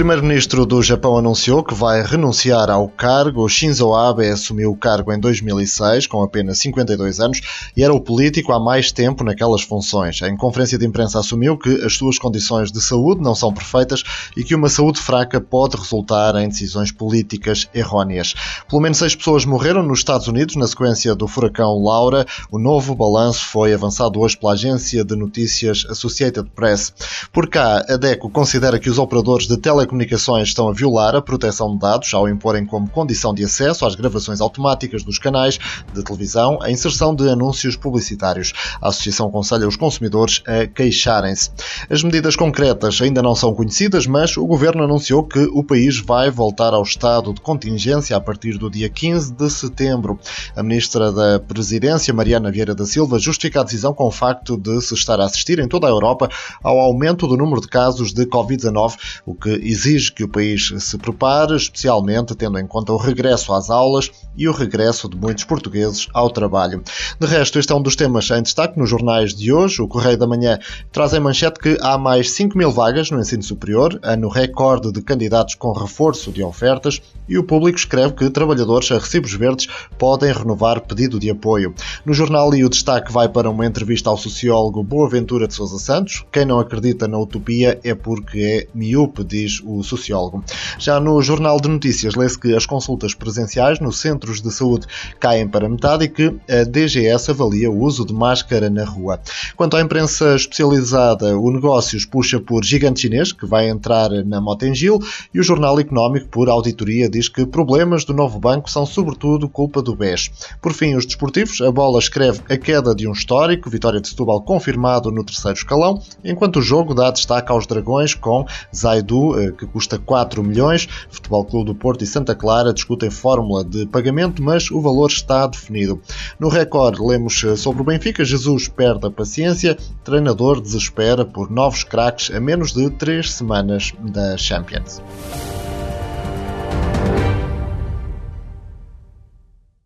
primeiro-ministro do Japão anunciou que vai renunciar ao cargo. Shinzo Abe assumiu o cargo em 2006, com apenas 52 anos, e era o político há mais tempo naquelas funções. Em conferência de imprensa assumiu que as suas condições de saúde não são perfeitas e que uma saúde fraca pode resultar em decisões políticas erróneas. Pelo menos seis pessoas morreram nos Estados Unidos na sequência do furacão Laura. O novo balanço foi avançado hoje pela agência de notícias Associated Press. Por cá, a DECO considera que os operadores de tele telecomunicações estão a violar a proteção de dados ao imporem como condição de acesso às gravações automáticas dos canais de televisão a inserção de anúncios publicitários. A Associação aconselha os consumidores a queixarem-se. As medidas concretas ainda não são conhecidas, mas o governo anunciou que o país vai voltar ao estado de contingência a partir do dia 15 de setembro. A ministra da Presidência, Mariana Vieira da Silva, justifica a decisão com o facto de se estar a assistir em toda a Europa ao aumento do número de casos de Covid-19, o que exige que o país se prepare, especialmente tendo em conta o regresso às aulas e o regresso de muitos portugueses ao trabalho. De resto, este é um dos temas em destaque nos jornais de hoje. O Correio da Manhã traz em manchete que há mais 5 mil vagas no ensino superior, ano recorde de candidatos com reforço de ofertas, e o público escreve que trabalhadores a recibos verdes podem renovar pedido de apoio. No jornal, e o destaque vai para uma entrevista ao sociólogo Boaventura de Sousa Santos. Quem não acredita na utopia é porque é miúpe, diz o sociólogo. Já no Jornal de Notícias lê-se que as consultas presenciais nos centros de saúde caem para metade e que a DGS avalia o uso de máscara na rua. Quanto à imprensa especializada, o Negócios puxa por gigante chinês, que vai entrar na Motengil, e o Jornal Económico, por auditoria, diz que problemas do novo banco são sobretudo culpa do BES. Por fim, os desportivos, a bola escreve a queda de um histórico, vitória de Setúbal confirmado no terceiro escalão, enquanto o jogo dá destaque aos dragões com Zaidu, eh, que custa 4 milhões. Futebol Clube do Porto e Santa Clara discutem fórmula de pagamento, mas o valor está definido. No recorde, lemos eh, sobre o Benfica, Jesus perde a paciência, treinador desespera por novos craques a menos de 3 semanas da Champions.